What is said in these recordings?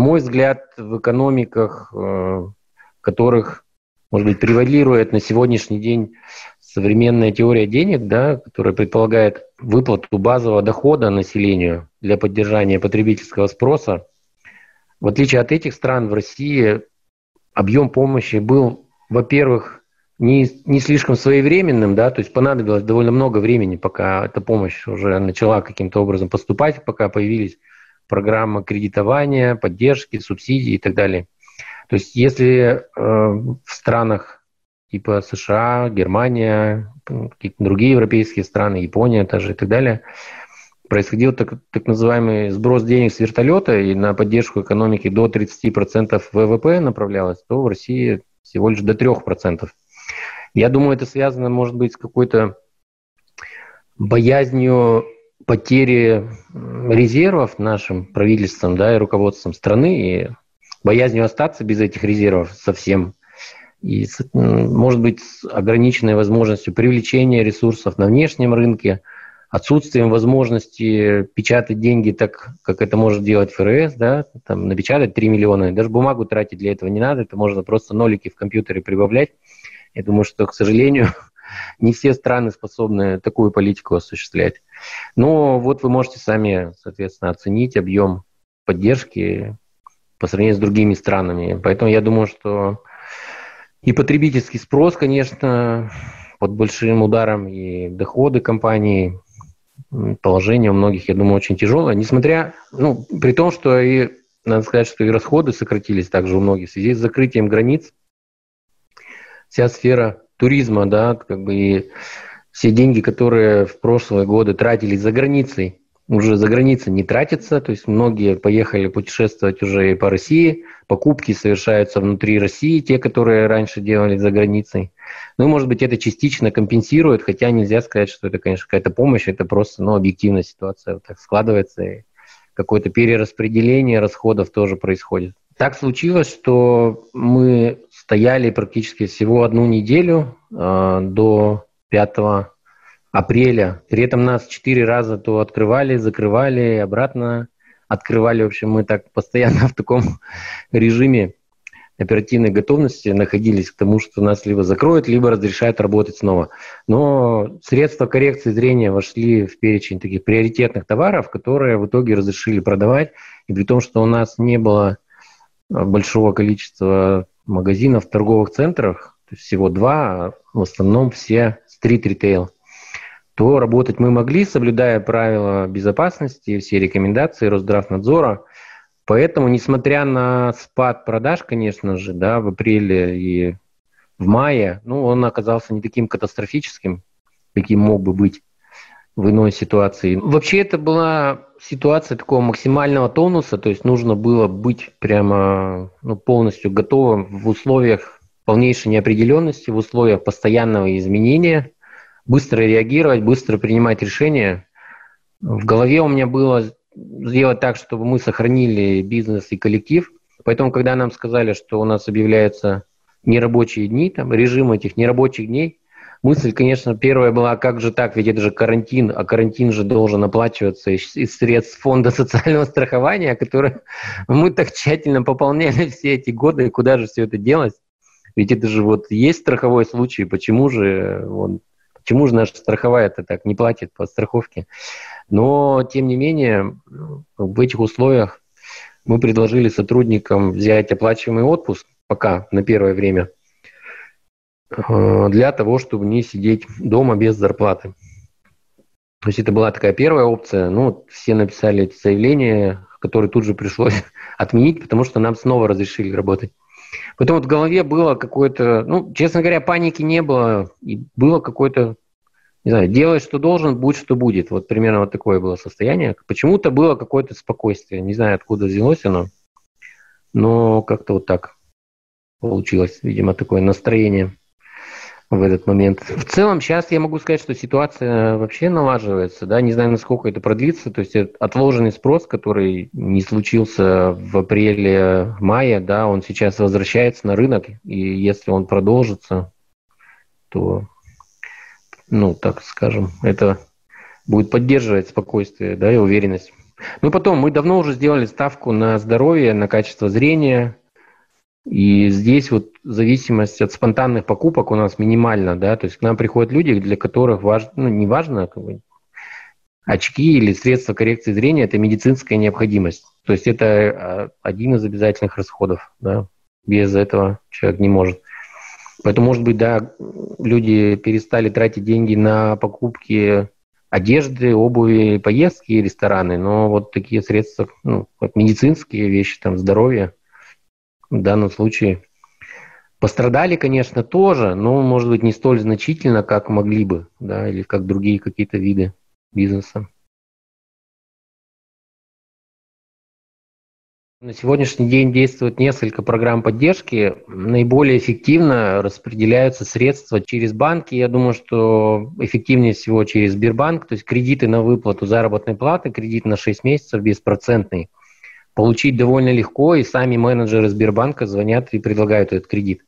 На мой взгляд, в экономиках, э, которых, может быть, превалирует на сегодняшний день современная теория денег, да, которая предполагает выплату базового дохода населению для поддержания потребительского спроса, в отличие от этих стран, в России объем помощи был, во-первых, не, не слишком своевременным, да, то есть понадобилось довольно много времени, пока эта помощь уже начала каким-то образом поступать, пока появились программы кредитования, поддержки, субсидий и так далее. То есть если э, в странах типа США, Германия, какие-то другие европейские страны, Япония тоже и так далее, происходил так, так называемый сброс денег с вертолета, и на поддержку экономики до 30% ВВП направлялось, то в России всего лишь до 3%. Я думаю, это связано, может быть, с какой-то боязнью потери резервов нашим правительством да, и руководством страны, и боязнью остаться без этих резервов совсем и, может быть, с ограниченной возможностью привлечения ресурсов на внешнем рынке, отсутствием возможности печатать деньги так, как это может делать ФРС, да, там напечатать 3 миллиона, даже бумагу тратить для этого не надо, это можно просто нолики в компьютере прибавлять. Я думаю, что, к сожалению, не все страны способны такую политику осуществлять. Но вот вы можете сами, соответственно, оценить объем поддержки по сравнению с другими странами. Поэтому я думаю, что и потребительский спрос, конечно, под большим ударом, и доходы компании, положение у многих, я думаю, очень тяжелое. Несмотря, ну, при том, что и, надо сказать, что и расходы сократились также у многих в связи с закрытием границ. Вся сфера туризма, да, как бы и все деньги, которые в прошлые годы тратились за границей, уже за границей не тратятся, то есть многие поехали путешествовать уже и по России, покупки совершаются внутри России, те, которые раньше делали за границей. Ну, может быть, это частично компенсирует, хотя нельзя сказать, что это, конечно, какая-то помощь, это просто, ну, объективная ситуация вот так складывается, и какое-то перераспределение расходов тоже происходит. Так случилось, что мы стояли практически всего одну неделю э, до 5 апреля. При этом нас четыре раза то открывали, закрывали, обратно открывали. В общем, мы так постоянно в таком режиме оперативной готовности находились к тому, что нас либо закроют, либо разрешают работать снова. Но средства коррекции зрения вошли в перечень таких приоритетных товаров, которые в итоге разрешили продавать. И при том, что у нас не было большого количества магазинов в торговых центрах, то есть всего два, а в основном все стрит-ритейл то работать мы могли, соблюдая правила безопасности, все рекомендации Росздравнадзора. Поэтому, несмотря на спад продаж, конечно же, да, в апреле и в мае, ну, он оказался не таким катастрофическим, каким мог бы быть в иной ситуации. Вообще это была ситуация такого максимального тонуса, то есть нужно было быть прямо ну, полностью готовым в условиях полнейшей неопределенности, в условиях постоянного изменения – быстро реагировать, быстро принимать решения. В голове у меня было сделать так, чтобы мы сохранили бизнес и коллектив. Поэтому, когда нам сказали, что у нас объявляются нерабочие дни, там, режим этих нерабочих дней, мысль, конечно, первая была, как же так, ведь это же карантин, а карантин же должен оплачиваться из, из средств фонда социального страхования, который мы так тщательно пополняли все эти годы, и куда же все это делать? Ведь это же вот есть страховой случай, почему же вот, Почему же наша страховая это так не платит по страховке? Но, тем не менее, в этих условиях мы предложили сотрудникам взять оплачиваемый отпуск пока на первое время э, для того, чтобы не сидеть дома без зарплаты. То есть это была такая первая опция. Ну, все написали эти заявления, которые тут же пришлось отменить, потому что нам снова разрешили работать. Потом вот в голове было какое-то, ну, честно говоря, паники не было, и было какое-то, не знаю, делай, что должен, будь, что будет. Вот примерно вот такое было состояние. Почему-то было какое-то спокойствие. Не знаю, откуда взялось оно, но как-то вот так получилось, видимо, такое настроение в этот момент. В целом, сейчас я могу сказать, что ситуация вообще налаживается, да, не знаю, насколько это продлится, то есть отложенный спрос, который не случился в апреле-мае, да, он сейчас возвращается на рынок, и если он продолжится, то, ну, так скажем, это будет поддерживать спокойствие, да, и уверенность Ну, потом, мы давно уже сделали ставку на здоровье, на качество зрения, и здесь вот зависимость от спонтанных покупок у нас минимальна, да, то есть к нам приходят люди, для которых важно, ну, не важно, как бы, очки или средства коррекции зрения – это медицинская необходимость. То есть это а, один из обязательных расходов, да, без этого человек не может. Поэтому, может быть, да, люди перестали тратить деньги на покупки одежды, обуви, поездки, рестораны, но вот такие средства, ну, вот медицинские вещи, там, здоровье, в данном случае пострадали, конечно, тоже, но, может быть, не столь значительно, как могли бы, да, или как другие какие-то виды бизнеса. На сегодняшний день действует несколько программ поддержки. Наиболее эффективно распределяются средства через банки. Я думаю, что эффективнее всего через Сбербанк, то есть кредиты на выплату заработной платы, кредит на 6 месяцев беспроцентный. Получить довольно легко, и сами менеджеры Сбербанка звонят и предлагают этот кредит.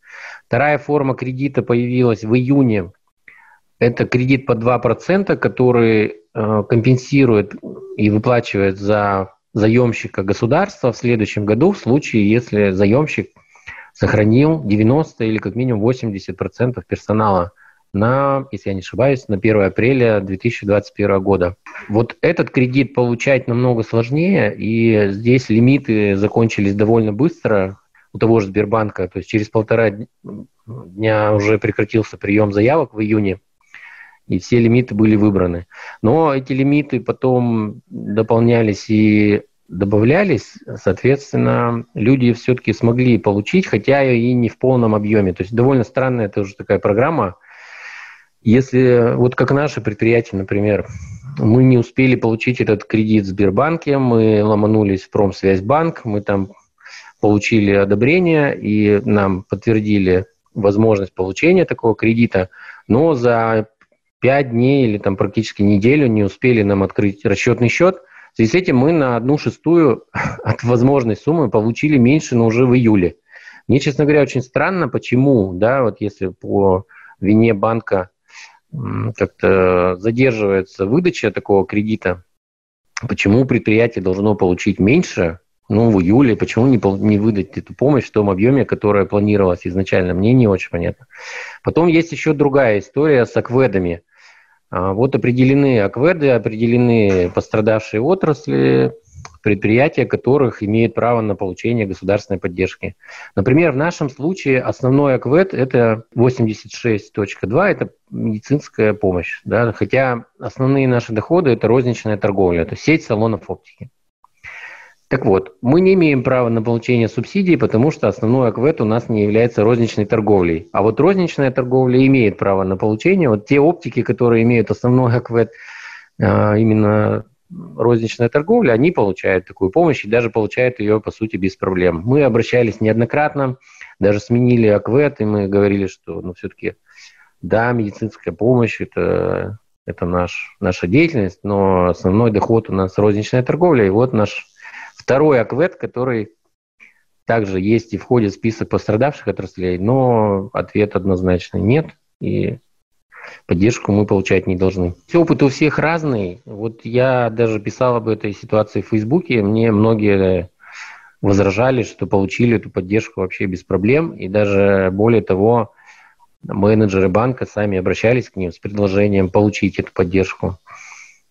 Вторая форма кредита появилась в июне. Это кредит под 2%, который э, компенсирует и выплачивает за заемщика государства в следующем году в случае, если заемщик сохранил 90 или как минимум 80% персонала на, если я не ошибаюсь, на 1 апреля 2021 года. Вот этот кредит получать намного сложнее, и здесь лимиты закончились довольно быстро у того же Сбербанка, то есть через полтора дня уже прекратился прием заявок в июне, и все лимиты были выбраны. Но эти лимиты потом дополнялись и добавлялись, соответственно, люди все-таки смогли получить, хотя и не в полном объеме. То есть довольно странная это уже такая программа. Если, вот как наше предприятие, например, мы не успели получить этот кредит в Сбербанке, мы ломанулись в Промсвязьбанк, мы там получили одобрение и нам подтвердили возможность получения такого кредита, но за пять дней или там практически неделю не успели нам открыть расчетный счет. В связи с этим мы на одну шестую от возможной суммы получили меньше, но уже в июле. Мне, честно говоря, очень странно, почему, да, вот если по вине банка как-то задерживается выдача такого кредита, почему предприятие должно получить меньше, ну, в июле, почему не, не выдать эту помощь в том объеме, которая планировалась изначально, мне не очень понятно. Потом есть еще другая история с акведами. А, вот определены акведы, определены пострадавшие отрасли, предприятия которых имеют право на получение государственной поддержки. Например, в нашем случае основной аквед – это 86.2, это медицинская помощь, да, хотя основные наши доходы – это розничная торговля, это сеть салонов оптики. Так вот, мы не имеем права на получение субсидий, потому что основной аквет у нас не является розничной торговлей. А вот розничная торговля имеет право на получение. Вот те оптики, которые имеют основной аквет, а, именно розничная торговля, они получают такую помощь и даже получают ее, по сути, без проблем. Мы обращались неоднократно, даже сменили аквет, и мы говорили, что ну, все-таки да, медицинская помощь – это, это наш, наша деятельность, но основной доход у нас розничная торговля, и вот наш Второй аквет, который также есть и входит в список пострадавших отраслей, но ответ однозначно нет, и поддержку мы получать не должны. Опыт у всех разный. Вот я даже писал об этой ситуации в Фейсбуке, мне многие возражали, что получили эту поддержку вообще без проблем, и даже более того, менеджеры банка сами обращались к ним с предложением получить эту поддержку.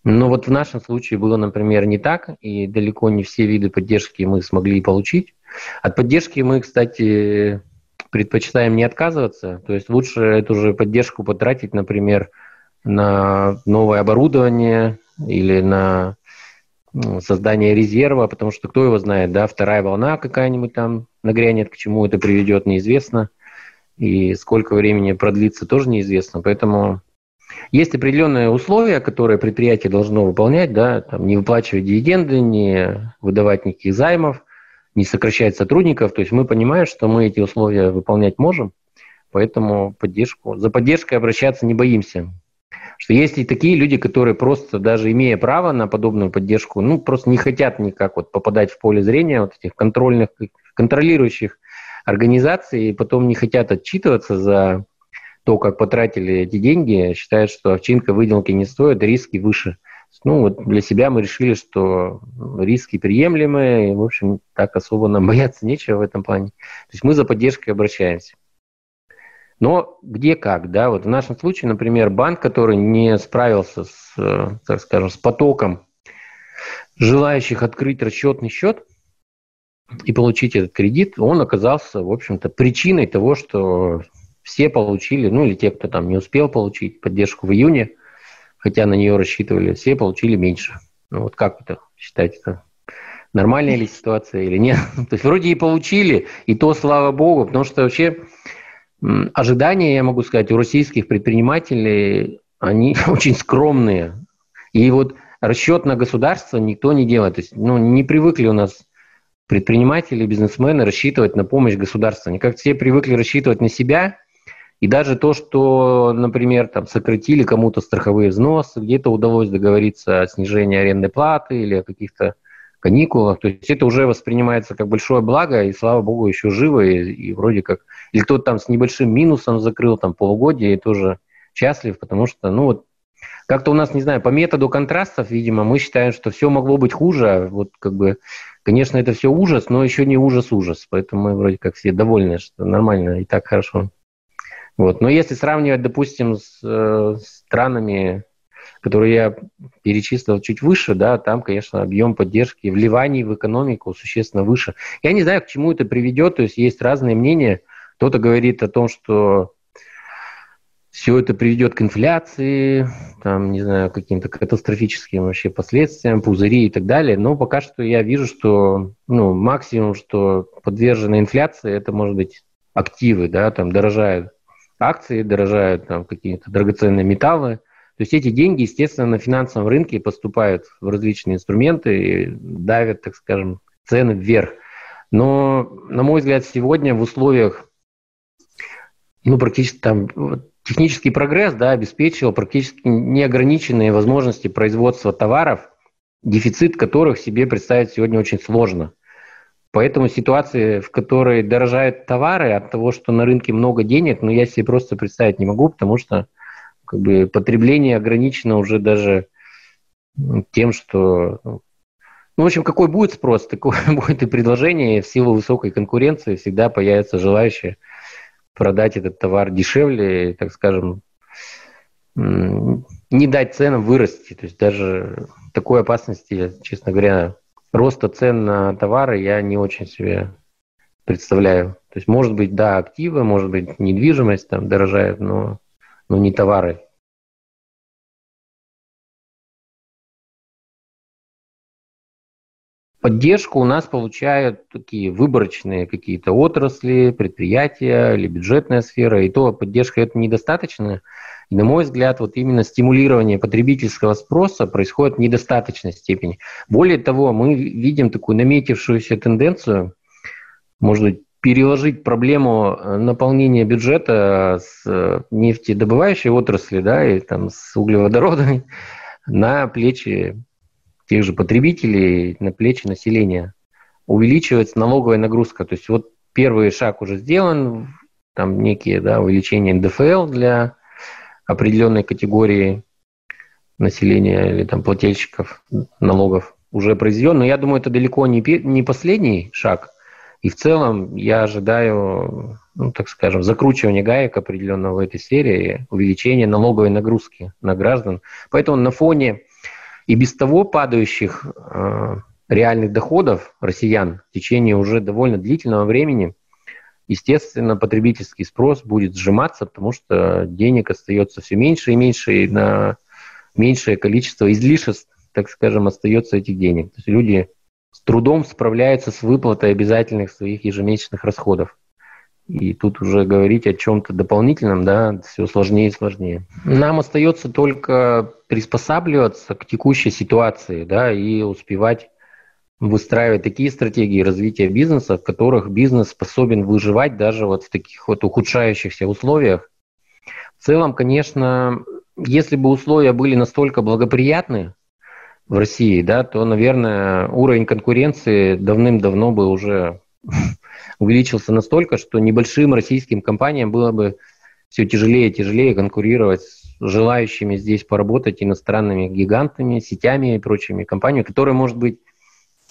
Но вот в нашем случае было, например, не так, и далеко не все виды поддержки мы смогли получить. От поддержки мы, кстати, предпочитаем не отказываться, то есть лучше эту же поддержку потратить, например, на новое оборудование или на ну, создание резерва, потому что кто его знает, да, вторая волна какая-нибудь там нагрянет, к чему это приведет, неизвестно, и сколько времени продлится, тоже неизвестно, поэтому есть определенные условия, которые предприятие должно выполнять, да, там, не выплачивать дивиденды, не выдавать никаких займов, не сокращать сотрудников. То есть мы понимаем, что мы эти условия выполнять можем, поэтому поддержку, за поддержкой обращаться не боимся. Что есть и такие люди, которые просто, даже имея право на подобную поддержку, ну, просто не хотят никак вот попадать в поле зрения вот этих контрольных, контролирующих организаций, и потом не хотят отчитываться за то, как потратили эти деньги, считают, что овчинка выделки не стоит, риски выше. Ну, вот для себя мы решили, что риски приемлемые, и, в общем, так особо нам бояться нечего в этом плане. То есть мы за поддержкой обращаемся. Но где как, да, вот в нашем случае, например, банк, который не справился с, э, так скажем, с потоком желающих открыть расчетный счет и получить этот кредит, он оказался, в общем-то, причиной того, что все получили, ну или те, кто там не успел получить поддержку в июне, хотя на нее рассчитывали, все получили меньше. Ну вот как это считать? Это нормальная ли ситуация или нет? То есть вроде и получили, и то слава богу, потому что вообще ожидания, я могу сказать, у российских предпринимателей, они очень скромные. И вот расчет на государство никто не делает. То есть, ну, не привыкли у нас предприниматели, бизнесмены рассчитывать на помощь государства. Они как все привыкли рассчитывать на себя, и даже то, что, например, там сократили кому-то страховые взносы, где-то удалось договориться о снижении арендной платы или о каких-то каникулах, то есть это уже воспринимается как большое благо, и слава богу, еще живы, и, и вроде как, или кто-то там с небольшим минусом закрыл там полугодие и тоже счастлив, потому что, ну вот, как-то у нас, не знаю, по методу контрастов, видимо, мы считаем, что все могло быть хуже, а вот как бы, конечно, это все ужас, но еще не ужас-ужас, поэтому мы вроде как все довольны, что нормально и так хорошо. Вот. Но если сравнивать, допустим, с э, странами, которые я перечислил чуть выше, да, там, конечно, объем поддержки вливаний в экономику существенно выше. Я не знаю, к чему это приведет, то есть есть разные мнения. Кто-то говорит о том, что все это приведет к инфляции, там, не знаю, каким-то катастрофическим вообще последствиям, пузыри и так далее. Но пока что я вижу, что ну, максимум, что подвержено инфляции, это может быть активы, да, там дорожают акции дорожают, там какие-то драгоценные металлы. То есть эти деньги, естественно, на финансовом рынке поступают в различные инструменты и давят, так скажем, цены вверх. Но, на мой взгляд, сегодня в условиях, ну, практически там технический прогресс, да, обеспечил практически неограниченные возможности производства товаров, дефицит которых себе представить сегодня очень сложно. Поэтому ситуации, в которой дорожают товары от того, что на рынке много денег, ну, я себе просто представить не могу, потому что как бы, потребление ограничено уже даже тем, что... Ну, в общем, какой будет спрос, такое будет и предложение. В силу высокой конкуренции всегда появятся желающие продать этот товар дешевле, так скажем, не дать ценам вырасти. То есть даже такой опасности, честно говоря, роста цен на товары я не очень себе представляю. То есть, может быть, да, активы, может быть, недвижимость там дорожает, но, но не товары. Поддержку у нас получают такие выборочные какие-то отрасли, предприятия или бюджетная сфера, и то поддержка это недостаточно. И, на мой взгляд, вот именно стимулирование потребительского спроса происходит в недостаточной степени. Более того, мы видим такую наметившуюся тенденцию, может быть, переложить проблему э, наполнения бюджета с э, нефтедобывающей отрасли, да, и там с углеводородами на плечи тех же потребителей, на плечи населения. Увеличивается налоговая нагрузка. То есть вот первый шаг уже сделан, там некие да, увеличения НДФЛ для определенной категории населения или там плательщиков налогов уже произведен. Но я думаю, это далеко не, не последний шаг. И в целом я ожидаю, ну, так скажем, закручивания гаек определенного в этой сфере и увеличения налоговой нагрузки на граждан. Поэтому на фоне и без того падающих э, реальных доходов россиян в течение уже довольно длительного времени – естественно, потребительский спрос будет сжиматься, потому что денег остается все меньше и меньше, и на меньшее количество излишеств, так скажем, остается этих денег. То есть люди с трудом справляются с выплатой обязательных своих ежемесячных расходов. И тут уже говорить о чем-то дополнительном, да, все сложнее и сложнее. Нам остается только приспосабливаться к текущей ситуации, да, и успевать выстраивать такие стратегии развития бизнеса, в которых бизнес способен выживать даже вот в таких вот ухудшающихся условиях. В целом, конечно, если бы условия были настолько благоприятны в России, да, то, наверное, уровень конкуренции давным-давно бы уже увеличился настолько, что небольшим российским компаниям было бы все тяжелее и тяжелее конкурировать с желающими здесь поработать иностранными гигантами, сетями и прочими компаниями, которые, может быть,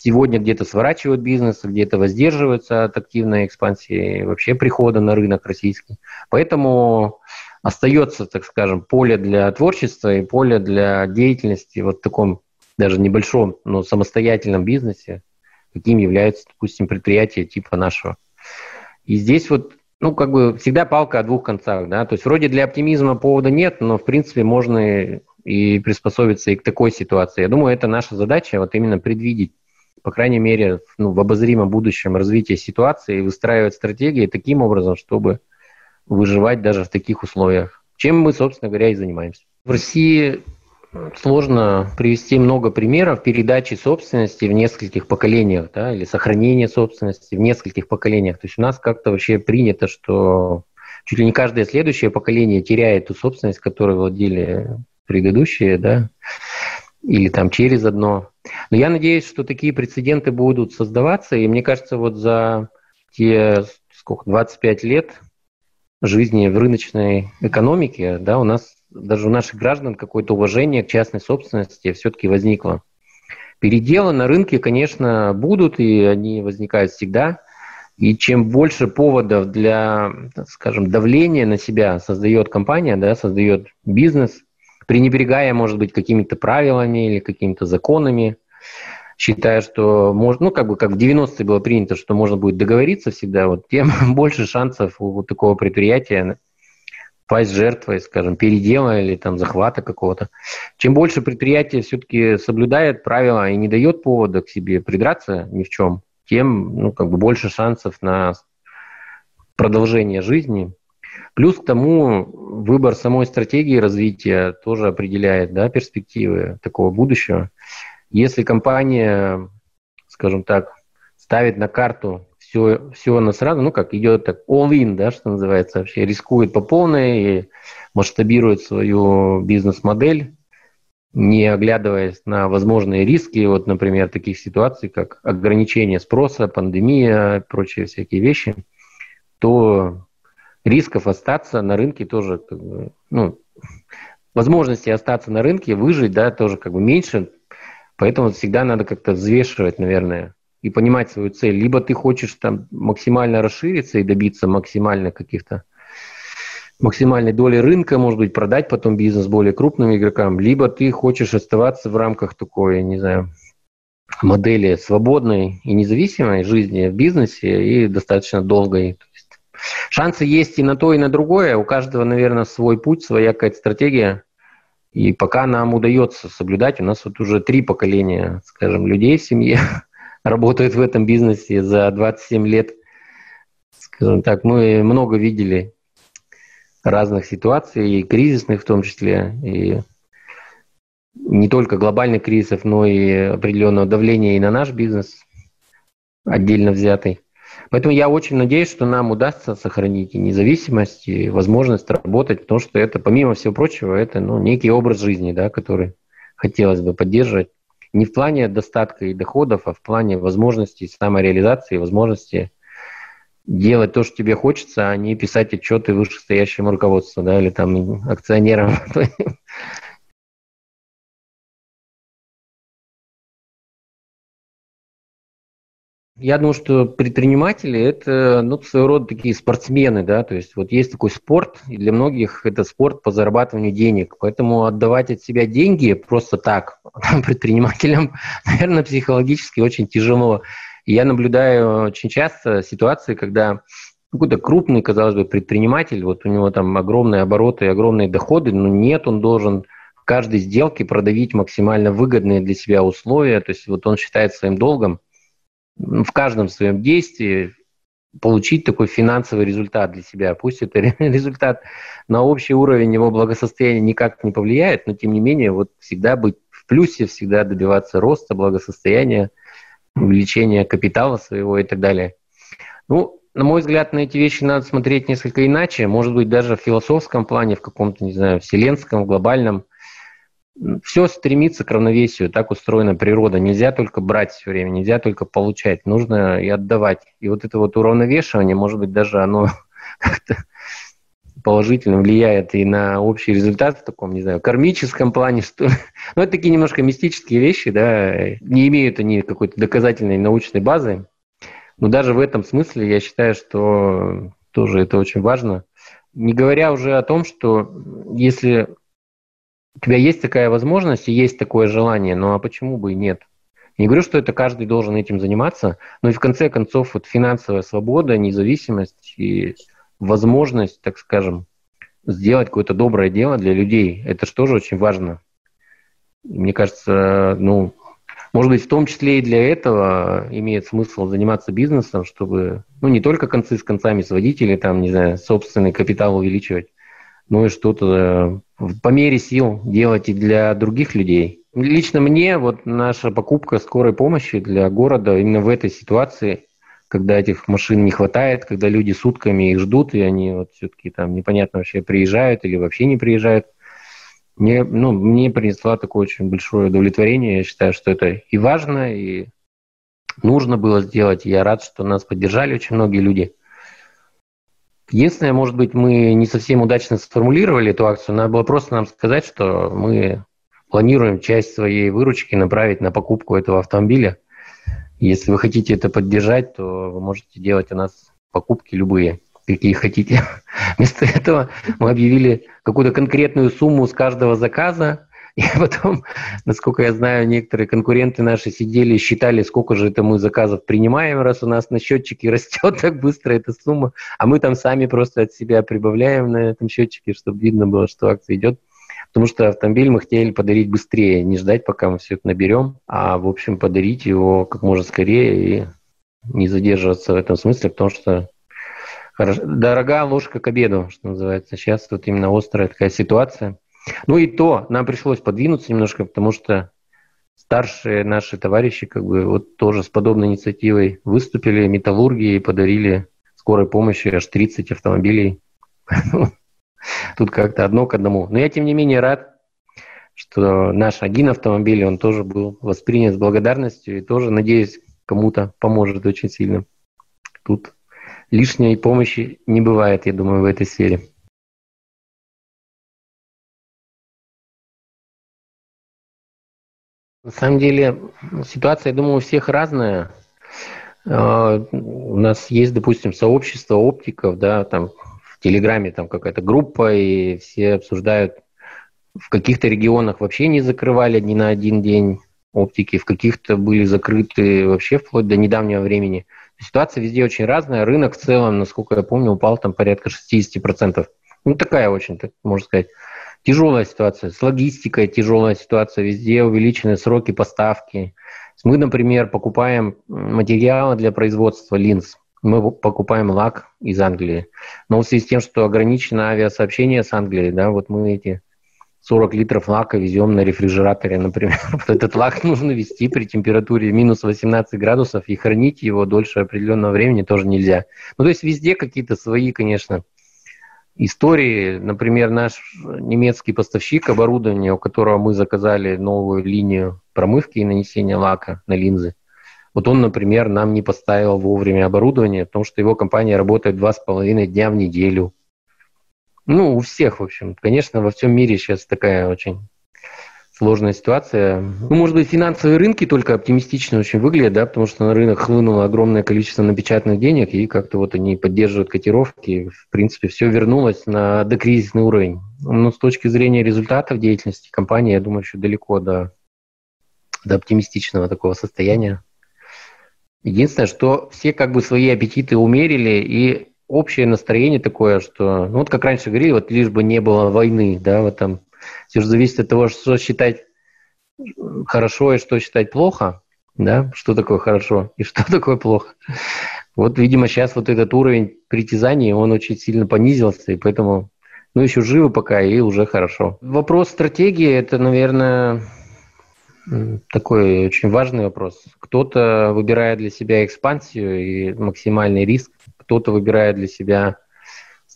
сегодня где-то сворачивают бизнес, где-то воздерживаются от активной экспансии вообще прихода на рынок российский. Поэтому остается, так скажем, поле для творчества и поле для деятельности вот в таком даже небольшом, но самостоятельном бизнесе, каким является, допустим, предприятие типа нашего. И здесь вот, ну, как бы всегда палка о двух концах, да, то есть вроде для оптимизма повода нет, но, в принципе, можно и приспособиться и к такой ситуации. Я думаю, это наша задача, вот именно предвидеть, по крайней мере, ну, в обозримом будущем развитие ситуации и выстраивать стратегии таким образом, чтобы выживать даже в таких условиях. Чем мы, собственно говоря, и занимаемся. В России сложно привести много примеров передачи собственности в нескольких поколениях, да, или сохранения собственности в нескольких поколениях. То есть у нас как-то вообще принято, что чуть ли не каждое следующее поколение теряет ту собственность, которой владели предыдущие, да, или там через одно. Но я надеюсь, что такие прецеденты будут создаваться, и мне кажется, вот за те сколько, 25 лет жизни в рыночной экономике, да, у нас даже у наших граждан какое-то уважение к частной собственности все-таки возникло. Переделы на рынке, конечно, будут, и они возникают всегда. И чем больше поводов для, скажем, давления на себя создает компания, да, создает бизнес, пренебрегая, может быть, какими-то правилами или какими-то законами, считая, что можно, ну, как бы как в 90-е было принято, что можно будет договориться всегда, вот тем больше шансов у вот такого предприятия пасть жертвой, скажем, передела или там захвата какого-то. Чем больше предприятие все-таки соблюдает правила и не дает повода к себе придраться ни в чем, тем ну, как бы больше шансов на продолжение жизни. Плюс к тому выбор самой стратегии развития тоже определяет да, перспективы такого будущего. Если компания, скажем так, ставит на карту все, все на сразу, ну как идет так all-in, да, что называется, вообще рискует по полной и масштабирует свою бизнес-модель, не оглядываясь на возможные риски, вот, например, таких ситуаций, как ограничение спроса, пандемия, прочие всякие вещи, то рисков остаться на рынке тоже, как бы, ну, возможности остаться на рынке, выжить, да, тоже как бы меньше, поэтому всегда надо как-то взвешивать, наверное, и понимать свою цель. Либо ты хочешь там максимально расшириться и добиться максимально каких-то максимальной доли рынка, может быть, продать потом бизнес более крупным игрокам, либо ты хочешь оставаться в рамках такой, не знаю, модели свободной и независимой жизни в бизнесе и достаточно долгой. Шансы есть и на то, и на другое. У каждого, наверное, свой путь, своя какая-то стратегия. И пока нам удается соблюдать, у нас вот уже три поколения, скажем, людей в семье, работают в этом бизнесе за 27 лет. Скажем так, мы много видели разных ситуаций, и кризисных в том числе, и не только глобальных кризисов, но и определенного давления и на наш бизнес, отдельно взятый. Поэтому я очень надеюсь, что нам удастся сохранить и независимость, и возможность работать, потому что это, помимо всего прочего, это ну, некий образ жизни, да, который хотелось бы поддерживать. Не в плане достатка и доходов, а в плане возможностей самореализации, возможности делать то, что тебе хочется, а не писать отчеты вышестоящему руководству, да, или там акционерам Я думаю, что предприниматели – это ну, своего рода такие спортсмены, да, то есть вот есть такой спорт, и для многих это спорт по зарабатыванию денег, поэтому отдавать от себя деньги просто так предпринимателям, наверное, психологически очень тяжело. И я наблюдаю очень часто ситуации, когда какой-то крупный, казалось бы, предприниматель, вот у него там огромные обороты, огромные доходы, но нет, он должен в каждой сделке продавить максимально выгодные для себя условия, то есть вот он считает своим долгом – в каждом своем действии получить такой финансовый результат для себя. Пусть это результат на общий уровень его благосостояния никак не повлияет, но тем не менее вот всегда быть в плюсе, всегда добиваться роста, благосостояния, увеличения капитала своего и так далее. Ну, на мой взгляд, на эти вещи надо смотреть несколько иначе, может быть, даже в философском плане, в каком-то, не знаю, вселенском, глобальном все стремится к равновесию, так устроена природа. Нельзя только брать все время, нельзя только получать, нужно и отдавать. И вот это вот уравновешивание, может быть, даже оно как-то положительно влияет и на общий результат в таком, не знаю, кармическом плане, что Ну, это такие немножко мистические вещи, да, не имеют они какой-то доказательной научной базы. Но даже в этом смысле я считаю, что тоже это очень важно. Не говоря уже о том, что если у тебя есть такая возможность и есть такое желание, ну а почему бы и нет? Не говорю, что это каждый должен этим заниматься, но и в конце концов вот финансовая свобода, независимость и возможность, так скажем, сделать какое-то доброе дело для людей, это же тоже очень важно. Мне кажется, ну, может быть, в том числе и для этого имеет смысл заниматься бизнесом, чтобы, ну, не только концы с концами сводить или там, не знаю, собственный капитал увеличивать, но и что-то по мере сил делать и для других людей. Лично мне вот наша покупка скорой помощи для города именно в этой ситуации, когда этих машин не хватает, когда люди сутками их ждут, и они вот все-таки там непонятно вообще приезжают или вообще не приезжают, мне, ну, мне принесла такое очень большое удовлетворение. Я считаю, что это и важно, и нужно было сделать. Я рад, что нас поддержали очень многие люди. Единственное, может быть, мы не совсем удачно сформулировали эту акцию. Надо было просто нам сказать, что мы планируем часть своей выручки направить на покупку этого автомобиля. Если вы хотите это поддержать, то вы можете делать у нас покупки любые, какие хотите. Вместо этого мы объявили какую-то конкретную сумму с каждого заказа, и потом, насколько я знаю, некоторые конкуренты наши сидели и считали, сколько же это мы заказов принимаем, раз у нас на счетчике растет так быстро эта сумма, а мы там сами просто от себя прибавляем на этом счетчике, чтобы видно было, что акция идет. Потому что автомобиль мы хотели подарить быстрее, не ждать, пока мы все это наберем, а, в общем, подарить его как можно скорее и не задерживаться в этом смысле, потому что хорошо, дорога ложка к обеду, что называется. Сейчас тут именно острая такая ситуация. Ну и то, нам пришлось подвинуться немножко, потому что старшие наши товарищи как бы вот тоже с подобной инициативой выступили, металлурги и подарили скорой помощи аж 30 автомобилей. Тут как-то одно к одному. Но я, тем не менее, рад, что наш один автомобиль, он тоже был воспринят с благодарностью и тоже, надеюсь, кому-то поможет очень сильно. Тут лишней помощи не бывает, я думаю, в этой сфере. На самом деле ситуация, я думаю, у всех разная. А, у нас есть, допустим, сообщество оптиков, да, там Телеграме там какая-то группа, и все обсуждают. В каких-то регионах вообще не закрывали ни на один день оптики, в каких-то были закрыты вообще вплоть до недавнего времени. Ситуация везде очень разная. Рынок в целом, насколько я помню, упал там порядка 60%. Ну, такая очень, так можно сказать, тяжелая ситуация. С логистикой тяжелая ситуация. Везде увеличены сроки поставки. Мы, например, покупаем материалы для производства линз мы покупаем лак из Англии. Но в связи с тем, что ограничено авиасообщение с Англией, да, вот мы эти 40 литров лака везем на рефрижераторе, например. Этот лак нужно вести при температуре минус 18 градусов и хранить его дольше определенного времени тоже нельзя. Ну, то есть везде какие-то свои, конечно, истории. Например, наш немецкий поставщик оборудования, у которого мы заказали новую линию промывки и нанесения лака на линзы, вот он, например, нам не поставил вовремя оборудование, потому что его компания работает два с половиной дня в неделю. Ну, у всех, в общем. Конечно, во всем мире сейчас такая очень сложная ситуация. Ну, может быть, финансовые рынки только оптимистично очень выглядят, да, потому что на рынок хлынуло огромное количество напечатанных денег, и как-то вот они поддерживают котировки. В принципе, все вернулось на докризисный уровень. Но с точки зрения результатов деятельности компании, я думаю, еще далеко до, до оптимистичного такого состояния. Единственное, что все как бы свои аппетиты умерили, и общее настроение такое, что, ну вот как раньше говорили, вот лишь бы не было войны, да, в этом. Все же зависит от того, что считать хорошо и что считать плохо, да, что такое хорошо и что такое плохо. Вот, видимо, сейчас вот этот уровень притязаний, он очень сильно понизился, и поэтому, ну, еще живы пока, и уже хорошо. Вопрос стратегии, это, наверное, такой очень важный вопрос. Кто-то выбирает для себя экспансию и максимальный риск, кто-то выбирает для себя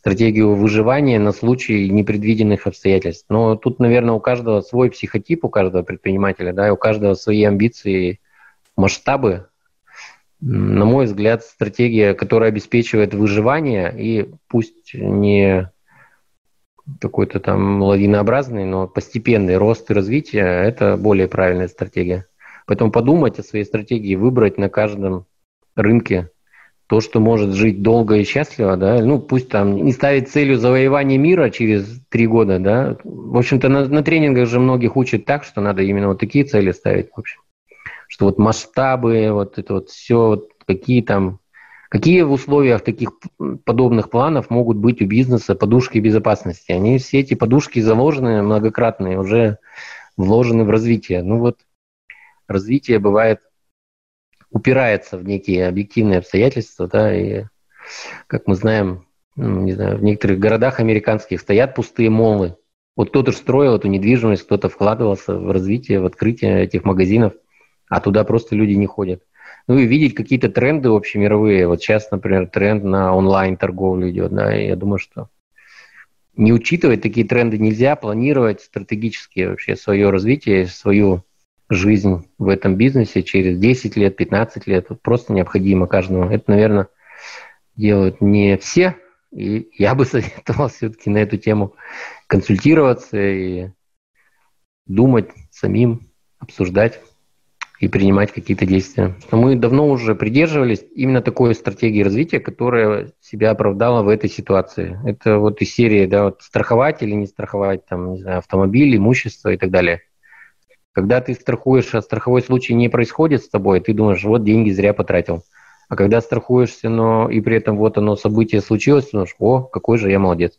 стратегию выживания на случай непредвиденных обстоятельств. Но тут, наверное, у каждого свой психотип, у каждого предпринимателя, да, и у каждого свои амбиции, масштабы. На мой взгляд, стратегия, которая обеспечивает выживание и пусть не какой-то там лавинообразный, но постепенный рост и развитие – это более правильная стратегия. Поэтому подумать о своей стратегии, выбрать на каждом рынке то, что может жить долго и счастливо, да, ну пусть там не ставить целью завоевания мира через три года, да. В общем-то, на, на тренингах же многих учат так, что надо именно вот такие цели ставить, в общем. Что вот масштабы, вот это вот все, вот какие там, какие в условиях таких подобных планов могут быть у бизнеса подушки безопасности. Они все эти подушки заложены многократные, уже вложены в развитие. Ну вот развитие бывает упирается в некие объективные обстоятельства, да, и, как мы знаем, ну, не знаю, в некоторых городах американских стоят пустые молы. Вот кто-то строил эту недвижимость, кто-то вкладывался в развитие, в открытие этих магазинов, а туда просто люди не ходят. Ну и видеть какие-то тренды общемировые. Вот сейчас, например, тренд на онлайн-торговлю идет, да, и я думаю, что не учитывать такие тренды нельзя, планировать стратегически вообще свое развитие, свою жизнь в этом бизнесе через 10 лет, 15 лет. просто необходимо каждому. Это, наверное, делают не все. И я бы советовал все-таки на эту тему консультироваться и думать самим, обсуждать и принимать какие-то действия. Но мы давно уже придерживались именно такой стратегии развития, которая себя оправдала в этой ситуации. Это вот из серии, да, вот страховать или не страховать, там, не знаю, автомобиль, имущество и так далее – когда ты страхуешь, а страховой случай не происходит с тобой, ты думаешь, вот деньги зря потратил. А когда страхуешься, но и при этом вот оно событие случилось, думаешь, о, какой же я молодец.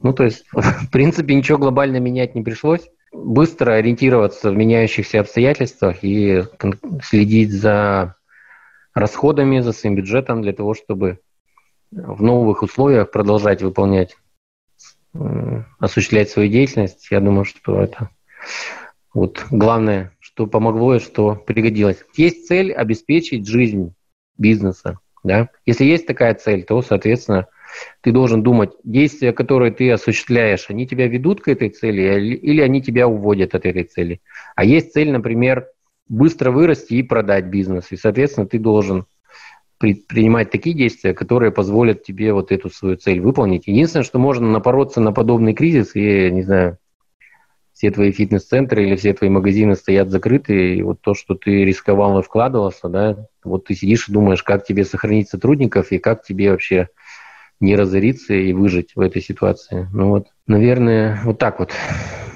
Ну, то есть, в принципе, ничего глобально менять не пришлось. Быстро ориентироваться в меняющихся обстоятельствах и следить за расходами, за своим бюджетом для того, чтобы в новых условиях продолжать выполнять, осуществлять свою деятельность. Я думаю, что это вот главное, что помогло и что пригодилось. Есть цель обеспечить жизнь бизнеса. Да? Если есть такая цель, то, соответственно, ты должен думать, действия, которые ты осуществляешь, они тебя ведут к этой цели или они тебя уводят от этой цели. А есть цель, например, быстро вырасти и продать бизнес. И, соответственно, ты должен принимать такие действия, которые позволят тебе вот эту свою цель выполнить. Единственное, что можно напороться на подобный кризис и, не знаю, все твои фитнес-центры или все твои магазины стоят закрыты, и вот то, что ты рисковал и вкладывался, да, вот ты сидишь и думаешь, как тебе сохранить сотрудников и как тебе вообще не разориться и выжить в этой ситуации. Ну вот, наверное, вот так вот.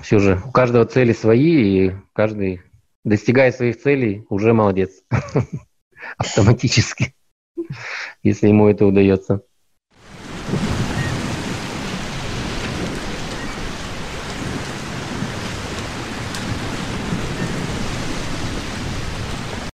Все же, у каждого цели свои, и каждый, достигая своих целей, уже молодец. Автоматически, если ему это удается.